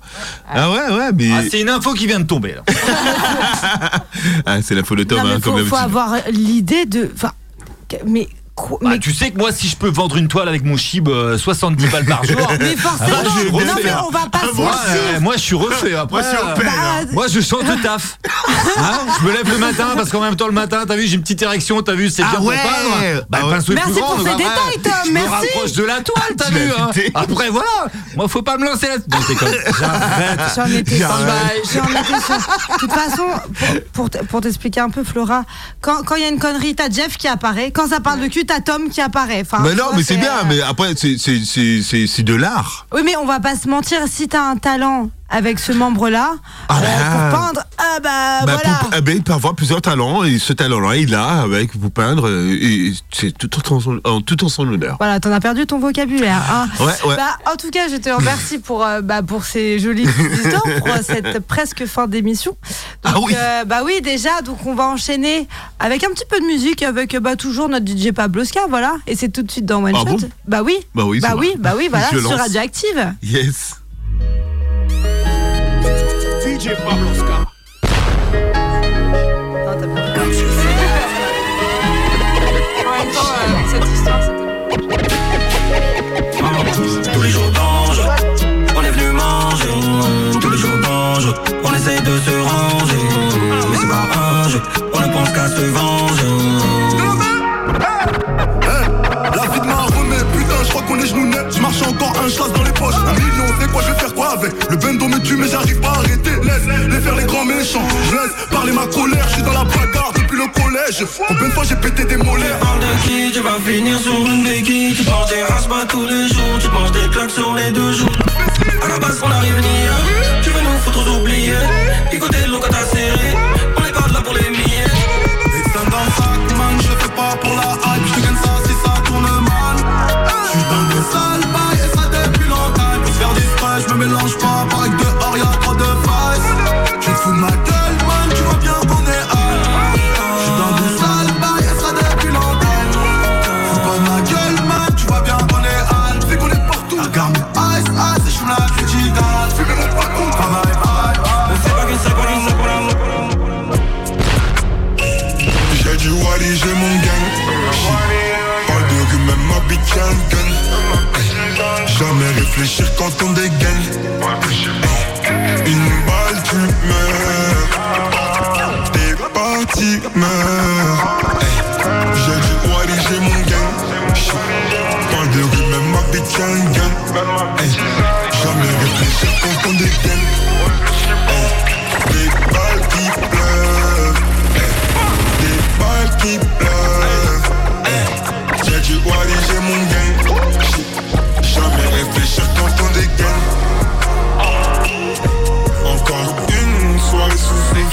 Ah ouais, ouais, mais... Ah, c'est une info qui vient de tomber là. Ah, c'est folle de Tom, Non, mais hein, comme faut, avoir l'idée de. Enfin, mais. Quoi- Bah, mais tu sais que moi, si je peux vendre une toile avec mon chib euh, 70 balles par jour, Mais forcément, ah, je suis non, refait, mais on va pas se moi, euh, moi, je suis refait. Après, Moi, je suis euh, refait, hein. Bah, moi, je change de taf. Hein je me lève le matin parce qu'en même temps, le matin, t'as vu, j'ai une petite érection, t'as vu, c'est Ah bien ouais. pour peindre. Bah, Ah le Merci plus grand, pour donc ces après, détails, Tom, Je me merci. rapproche de la toile, t'as vu. hein. Après, voilà. Moi, faut pas me lancer là. Non, c'est comme. J'arrête. J'en étais sûre. De toute façon, pour, pour t'expliquer un peu, Flora, quand quand il y a une connerie, t'as Jeff qui apparaît. Quand ça parle de cul, t'as Tom qui apparaît. Enfin, Mais non, vois, mais c'est bien, euh, mais après, c'est de l'art. Oui, mais on va pas se mentir. Si t'as un talent avec ce membre-là, Ah euh, pour peindre, ah bah, Bah, voilà. pour- eh ben, il peut avoir plusieurs talents, et ce talent-là, il a avec vous peindre, euh, c'est tout en son, en, tout en son honneur. Voilà, t'en as perdu ton vocabulaire. hein. Ouais, ouais. Bah, en tout cas, je te remercie pour, euh, bah, pour ces jolies histoires, pour cette presque fin d'émission. Ah oui. euh, bah oui, déjà, donc on va enchaîner avec un petit peu de musique, avec bah, toujours notre DJ Pabloska, voilà. Et c'est tout de suite dans One Ah Shot. bon? Bah oui. Bah oui, bah oui, bah oui, voilà, sur. Radioactive. Yes. DJ Pabloska. En même temps, euh, avec cette histoire, c'était. Tous les jours d'ange, on est venu manger. Tous les jours d'ange, on essaye de se ranger. Mais c'est pas un jeu, on ne pense qu'à se venger. La vie de ma remet, putain, je crois qu'on est genoux nets. Je marche encore un chasse dans les poches. Un million, c'est quoi, je vais faire quoi avec? Le bendo me tue, mais j'arrive pas Je laisse parler ma colère, je suis dans la bagarre depuis le collège. Combien de fois j'ai pété des molaires Parle de qui? Tu vas finir sur une béquille. Tu penses des raspas tous les jours. Tu manges des claques sur les deux jours À la base on arrive ni Tu veux nous foutre aux oubliés Écoutez l'eau quand t'as serré. On est pas là pour les milliers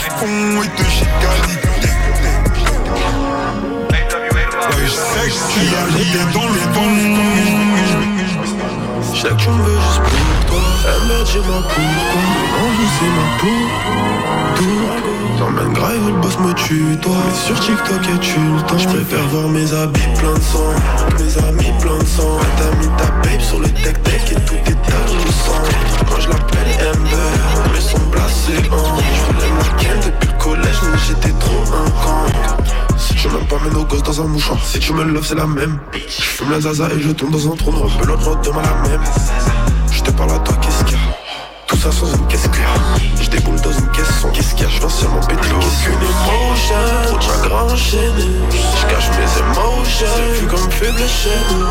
fond et de chicalité. Ouais, je sais tu as l'idée dans le bon. Je sais que tu me veux juste merde dis-moi pourquoi Envie c'est ma peau Tout T'emmènes grave le boss me tue toi Mais sur TikTok et tu le temps Je préfère voir mes habits plein de sang Mes amis plein de sang T'as mis ta babe sur le tech tech Et tout est tache de sang Quand je l'appelle Amber Mais son placé en Je voulais ma depuis le collège Mais j'étais trop un con si tu m'aimes pas, mets nos gosses dans un mouchoir. Si tu me love, c'est la même. Je fume la zaza et je tombe dans un trou noir. L'autre demain la même. Je te parle à toi, qu'est-ce qu'il y a Tout ça sans une caisse claire. Je déboule dans une caisse sans qu'est-ce qu'il y a. Je viens seulement péter Aucune émotion, trop de chagrin enchaîné. Je cache mes émotions, c'est plus comme faible nous.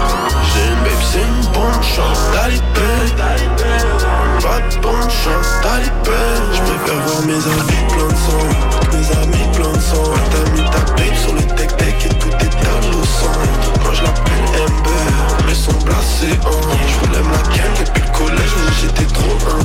J'ai une babe, c'est une bonne chance. Talibé, pas de bonne chance. Talibé, je préfère voir mes amis plein de sang. Mes amis plein de sang. T'as mis ta babe sur le tech tech et tout est à au sang. Moi je l'appelle Amber, mais son placé en. Je voulais ma ken depuis le collège, mais j'étais trop un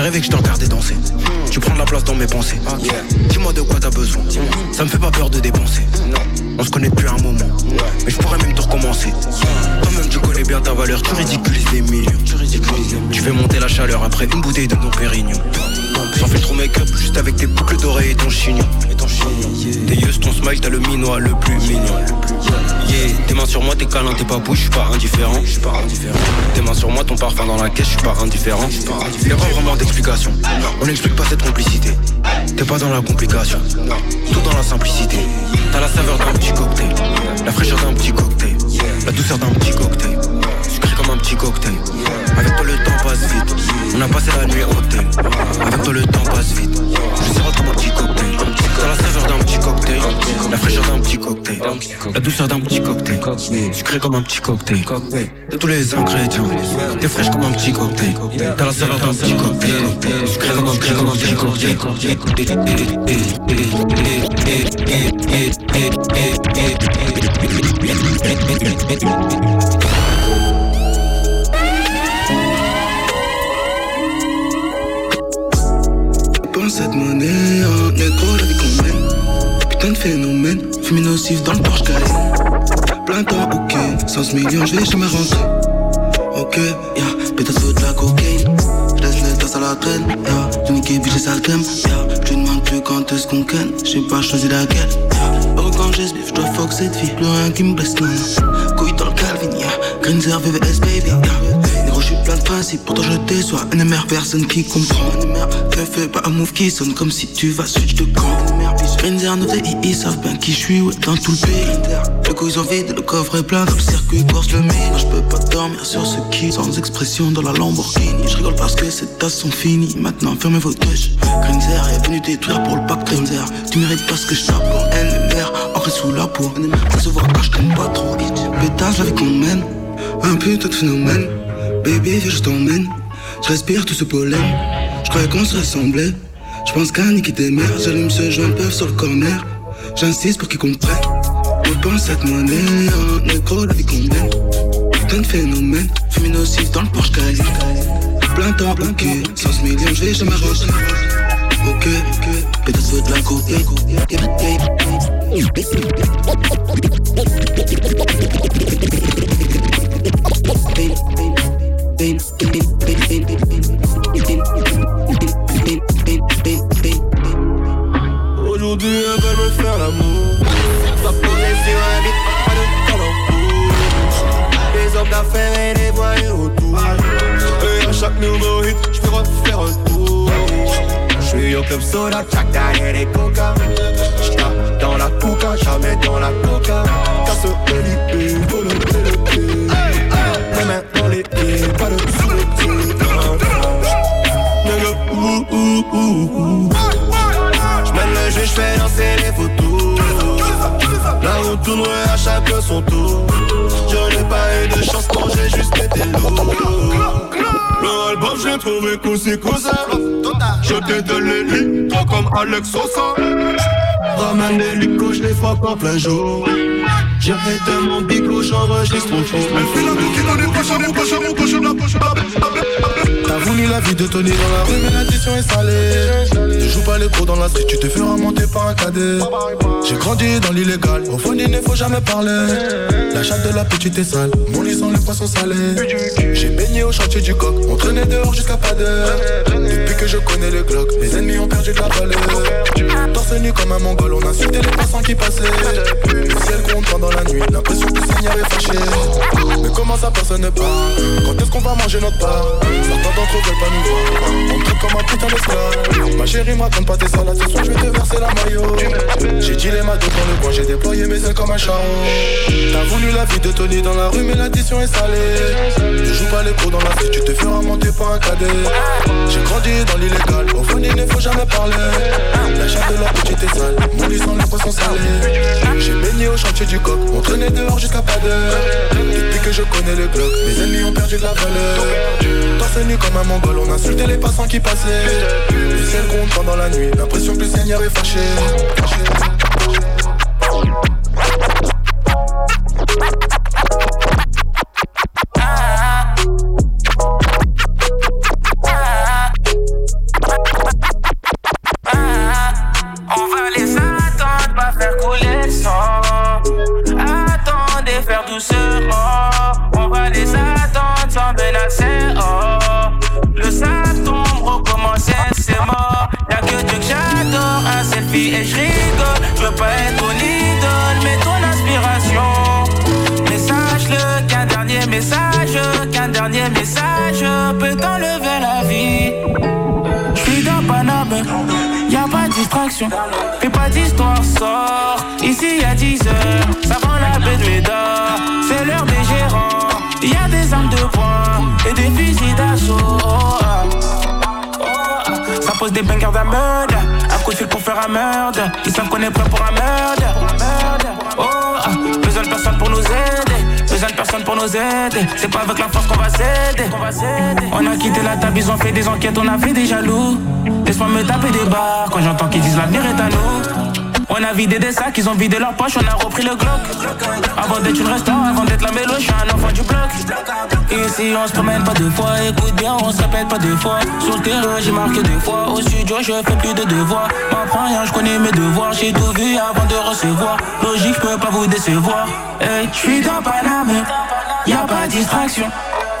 J'ai rêvé que je te regardais danser. Tu prends de la place dans mes pensées. Dis-moi de quoi t'as besoin. Ça me fait pas peur de dépenser. On se connaît depuis un moment. Mais je pourrais même te recommencer. Toi-même tu connais bien ta valeur. Tu ridiculises les millions. Tu fais monter la chaleur après une bouteille de Dom Pérignon. Sans fais trop make-up, juste avec tes boucles d'oreilles et ton chignon. Tes yeux, ton smile, t'as le minois le plus mignon. Yeah, tes mains sur moi, t'es câlin, t'es pas bouche, je suis pas indifférent. Tes mains sur moi, ton parfum dans la caisse, je suis pas indifférent. Pas On n'explique pas cette complicité. T'es pas dans la complication. Tout dans la simplicité. T'as la saveur d'un petit cocktail. La fraîcheur d'un petit cocktail. La douceur d'un petit cocktail. Sucré comme un petit cocktail. Avec toi le temps passe vite. On a passé la nuit au hôtel. Avec toi le temps passe vite. Je serai comme un petit cocktail. T'as la saveur d'un petit cocktail. La fraîcheur d'un petit cocktail. La douceur d'un petit cocktail. Sucré comme un petit cocktail. De tous les ingrédients. T'es fraîche comme un petit cocktail. T'as la saveur d'un petit cocktail. Sucré comme un petit comme un petit cocktail. Cette monnaie, hein, négro, la vie qu'on mène. Putain de phénomène, fumée nocif dans le Porsche Cayenne. Plein temps, ok, 100 millions, je vais jamais rentrer. Ok, yeah, pétasse de la cocaïne. J'laisse les tasses à la traîne. Yeah. J'ai niqué, sale crème, ya. Yeah. Je demande plus quand est-ce qu'on ken, j'ai pas choisi laquelle, ya. Oh, quand j'ai ce bif, j'dois fuck cette fille, plus rien qui me blesse, non. Couille dans le Calvin, ya. Greenzer, VVS, baby, ya. Principes, pourtant je déçois. NMR, personne qui comprend. Fais, fais pas un move qui sonne comme si tu vas switch de camp. Nos TI, ils savent bien qui j'suis, ouais, dans tout le pays. Le coup, ils ont vide, le coffre est plein, dans le circuit, course le mine. Je peux pas dormir sur ce qui, sans expression dans la Lamborghini. Je rigole parce que ces tasses sont finies. Maintenant, fermez vos touches. Grinzer est venu détruire pour le pack Grinzer. Tu mérites pas ce que je pour NMR, ancré sous la peau. Ça se voit quand je t'aime pas trop. Pétasse, la vie qu'on mène. Un putain de phénomène. Baby, viens, je t'emmène. Je respire tout ce pollen. Je croyais qu'on se ressemblait. Je pense qu'à niquer des mères. J'allume ce joint peuf sur le corner. J'insiste pour qu'ils comprennent. Je pense cette monnaie, un négro, la vie qu'on mène. Putain de phénomène, nocif dans le Porsche Cayenne. Plein temps, ok, 100 millions, je vais jamais rentrer. Ok, pétasse de la coupe. Aujourd'hui elles veulent me faire l'amour. Un beat, pas de Les hommes d'affaires et les voyous autour. Et à chaque nouveau hit, je refaire un tour. J'suis au club soda, coca. J'tape dans la coca, jamais dans la coca. Casse le Jeu, j'fais danser les photos. Là on tournerait à chacun son tour. Je n'ai pas eu de chance, non j'ai juste été lourd. Le album j'ai trouvé coussi cousin Je t'ai donné les toi comme Alex Sosa. Ramène l'hélico, je les frappe en plein jour J'ai arrêté mon j'enregistre mon tour Elle fait la bouquille dans les poches, mon poche, mon poche, la poche, T'as voulu la vie de Tony dans la rue, mais l'addition est salée. Tu joues pas les pros dans la street, tu te feras monter par un cadet. J'ai grandi dans l'illégal, au fond il ne faut jamais parler. La chatte de la petite est sale, mon lit sans les poissons salés. J'ai baigné au chantier du coq, on traînait dehors jusqu'à pas d'heure. Depuis que je connais le Glock, les ennemis ont perdu de la valeur. Torse nu comme un mongol, on insultait les passants qui passaient. Le ciel compte pendant la nuit, l'impression que le Seigneur est fâché. Mais comment ça personne ne parle Quand est-ce qu'on va manger notre part? Certains d'entre eux veulent pas nous voir. On me traite comme un putain d'esclave. Ma chérie me raconte pas tes salades Ce soir je vais te verser la maillot. J'ai dit les matos dans le coin J'ai déployé mes ailes comme un charron T'as voulu la vie de Tony dans la rue Mais l'addition est salée. Tu joues pas les pros dans la street Tu te feras monter par un cadet. J'ai grandi dans l'illégal Au fond il ne faut jamais parler. La chatte de la petite est sale sans les poissons salés. J'ai baigné au chantier du coq On traînait dehors jusqu'à pas d'heure. Depuis que je connais le Glock Mes ennemis ont perdu de la valeur. Torse nu comme un mongol, on insultait les passants qui passaient. Le ciel compte pendant la nuit, l'impression que le Seigneur est fâché. Message, qu'un dernier message peut t'enlever la vie. J'suis dans Paname, y'a pas de distraction. Fais pas d'histoire, sort. Ici y'a 10 heures, ça vend la Médard. C'est l'heure des gérants. Y'a des armes de poing et des fusils d'assaut. Oh. Ça pose des bangers d'un meurtre. Un coup de fil pour faire un meurtre. Ils savent qu'on est prêt pour un meurtre. C'est pas avec la force qu'on va s'aider. On a quitté la table, ils ont fait des enquêtes, on a fait des jaloux. Laisse-moi me taper des barres quand j'entends qu'ils disent l'avenir est à nous. On a vidé des sacs, ils ont vidé leur poche, on a repris le Glock. Avant d'être une restaurant, avant d'être la mélo, je suis un enfant du bloc. Ici on se promène pas deux fois, écoute bien, on se répète pas deux fois. Sur le terrain, j'ai marqué deux fois. Au studio, je fais plus de devoirs. M'apprends rien, je connais mes devoirs. J'ai tout vu avant de recevoir. Logique, je peux pas vous décevoir. Hey, je suis dans Paname, y a pas de distraction.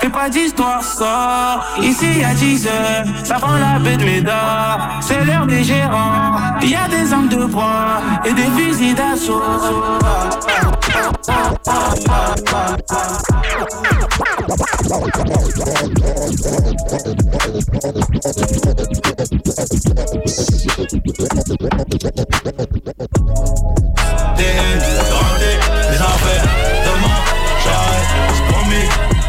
Fais pas d'histoire, sort. Ici y'a 10 heures, ça prend la baie de Médard. C'est l'heure des gérants. Y a des armes de poing et des fusils d'assaut. TN, grandi, les affaires, demain, j'arrête, promis.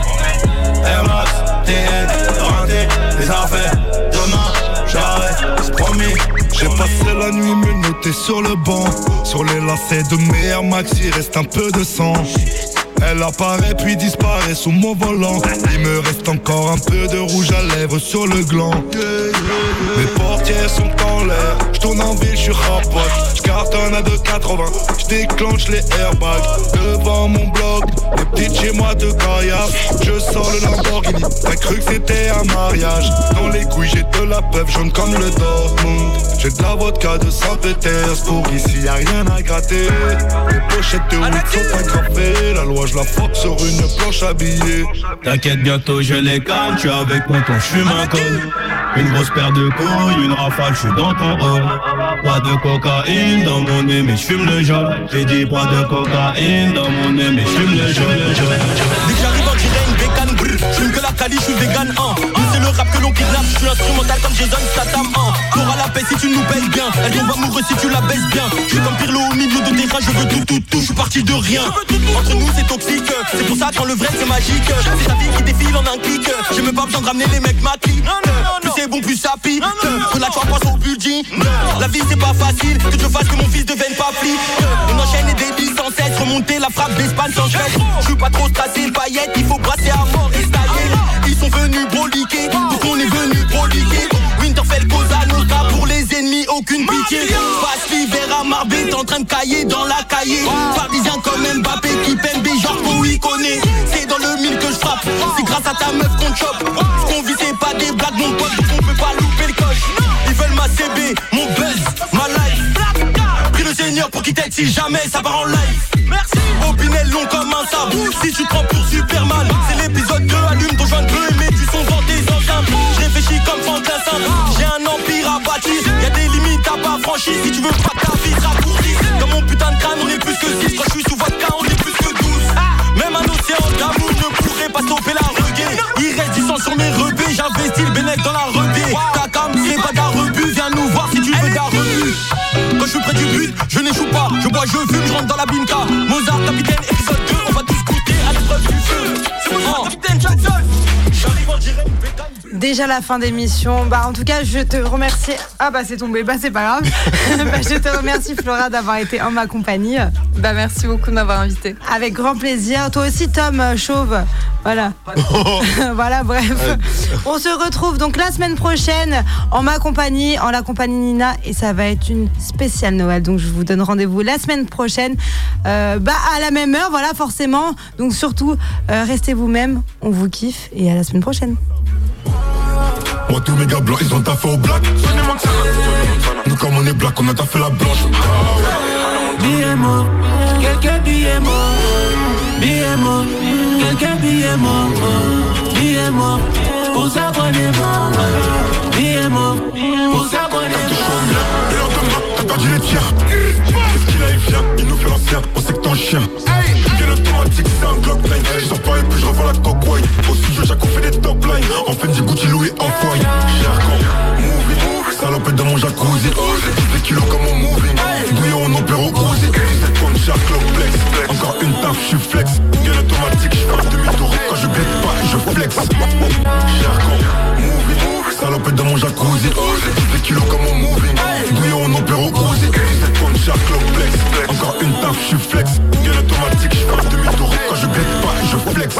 Les affaires, demain, j'arrête, c'est promis. J'ai passé la nuit menotté sur le banc Sur les lacets de mes Air Max il reste un peu de sang Elle apparaît puis disparaît sous mon volant. Il me reste encore un peu de rouge à lèvres sur le gland. Mes portières sont en l'air. Je tourne en ville, je suis rapote. Je cartonne à 2,80. Je déclenche les airbags devant mon bloc. Les petites chez moi de caillasse. Je sors le Lamborghini. T'as cru que c'était un mariage. Dans les couilles, j'ai de la peuple jaune comme le Dortmund. J'ai de la vodka de Saint-Pétersbourg. Ici, y a rien à gratter. Les pochettes de route sont agrafées. La loi, je la frappe sur une planche habillée. T'inquiète, bientôt je les calme. Tu es avec moi quand je fume un col. Une grosse paire de couilles, une rafale, je suis dans ton rôle. Pas de cocaïne dans mon nez, mais je fume le jaune. J'ai dit pas de cocaïne dans mon nez, mais je fume le jaune. Je suis vegan, hein. Nous, c'est le rap que l'on kidnappe. Je suis instrumental comme Jason Statham, hein. T'auras la paix si tu nous payes bien. Elle tombe amoureuse si tu la baisses bien. Je suis comme Pirlo au milieu de tes rats, je veux tout, tout, tout. Je suis parti de rien. Entre nous, c'est toxique. C'est pour ça, quand le vrai, c'est magique. C'est ta vie qui défile en un clic. J'ai même pas besoin de ramener les mecs ma clique. Plus c'est bon, plus ça pique. Que la tu passe au budget. La vie, c'est pas facile. Que je fasse que mon fils devienne pas flic. On enchaîne et des billes sans cesse. Remonter la frappe d'Espagne sans cesse. Je suis pas trop stressé, paillettes. Il faut brasser à mort et stailler. Sont venus broliquer. Donc on est venus broliquer. Winterfell, Cosa Nostra pour les ennemis, aucune pitié. Passe l'hiver à Marbé, t'es en train de cailler dans la cahier. Parisien comme Mbappé qui peine des genre qu'on y connaît. C'est dans le mille que je frappe. C'est grâce à ta meuf qu'on chope. Ce qu'on vit, c'est pas des blagues, mon pote, donc on peut pas louper le coche. Ils veulent ma CB, mon buzz, ma life. Pour qu'il t'aide si jamais ça part en live. Merci. Opinel long comme un sabre. Si tu te prends pour Superman, c'est l'épisode 2. Allume ton joint de bleu et mets du son dans tes engins. Je réfléchis comme Simple. J'ai un empire à bâtir. Y'a des limites à pas franchir. Si tu veux pas ta vie raccourcie. Dans mon putain de crâne, on est plus que 6. Quand je suis sous vodka, on est plus que 12. Même un océan d'amour ne pourrait pas stopper la reggae. Il reste du sang sur mes rebés. J'investis le bénéfice dans la rebée. Rentre dans la binka. Mozart, capitaine, épisode 2, on va tous goûter à l'épreuve du feu. C'est moi, capitaine Jackson. J'arrive en direct. Déjà la fin d'émission. Bah en tout cas, je te remercie. Ah bah c'est tombé. Bah c'est pas grave. Bah, je te remercie Flora d'avoir été en ma compagnie. Bah merci beaucoup de m'avoir invité. Avec grand plaisir. Toi aussi Tom euh, Chauve. Voilà. voilà, bref. On se retrouve donc la semaine prochaine en ma compagnie, en la compagnie Nina, et ça va être une spéciale Noël. Donc je vous donne rendez-vous la semaine prochaine, euh, bah à la même heure, voilà forcément. Donc surtout, euh, restez vous-même, on vous kiffe, et à la semaine prochaine. Moi tous mes gars blancs ils ont taffé au black Nous comme on est black on a taffé la blanche Billet mort, quelques billets morts. Billet mort, morts. Billet mort, pour ça qu'on est mort. Billet mort, pour ça qu'on est mort. Et en t'as perdu les tiers Qu'est-ce qu'il a il vient Il nous fait l'ancien On sait que t'es un chien. Quel automatique c'est un Glock 9 Je sors pas et puis je revois la coque Au studio j'ai fait des top lines. En fait du Gucci Louis en foyer Cherco, movie. Salopette dans mon jacuzzi. J'ai des kilos comme mon moving Bouillon en opéro Uzi Jacques Loplex Encore une taf, je suis flex. Bien automatique, je fais demi-tour. Quand je bête pas, je flex. Jargon, movie, salopette dans mon jacuzzi. J'ai kilos comme au movie. Bouillon en opéro Uzi comme Jacques Loplex Encore une taf, je suis flex. Bien automatique, je fais demi-tour. Quand je bête pas, je flex.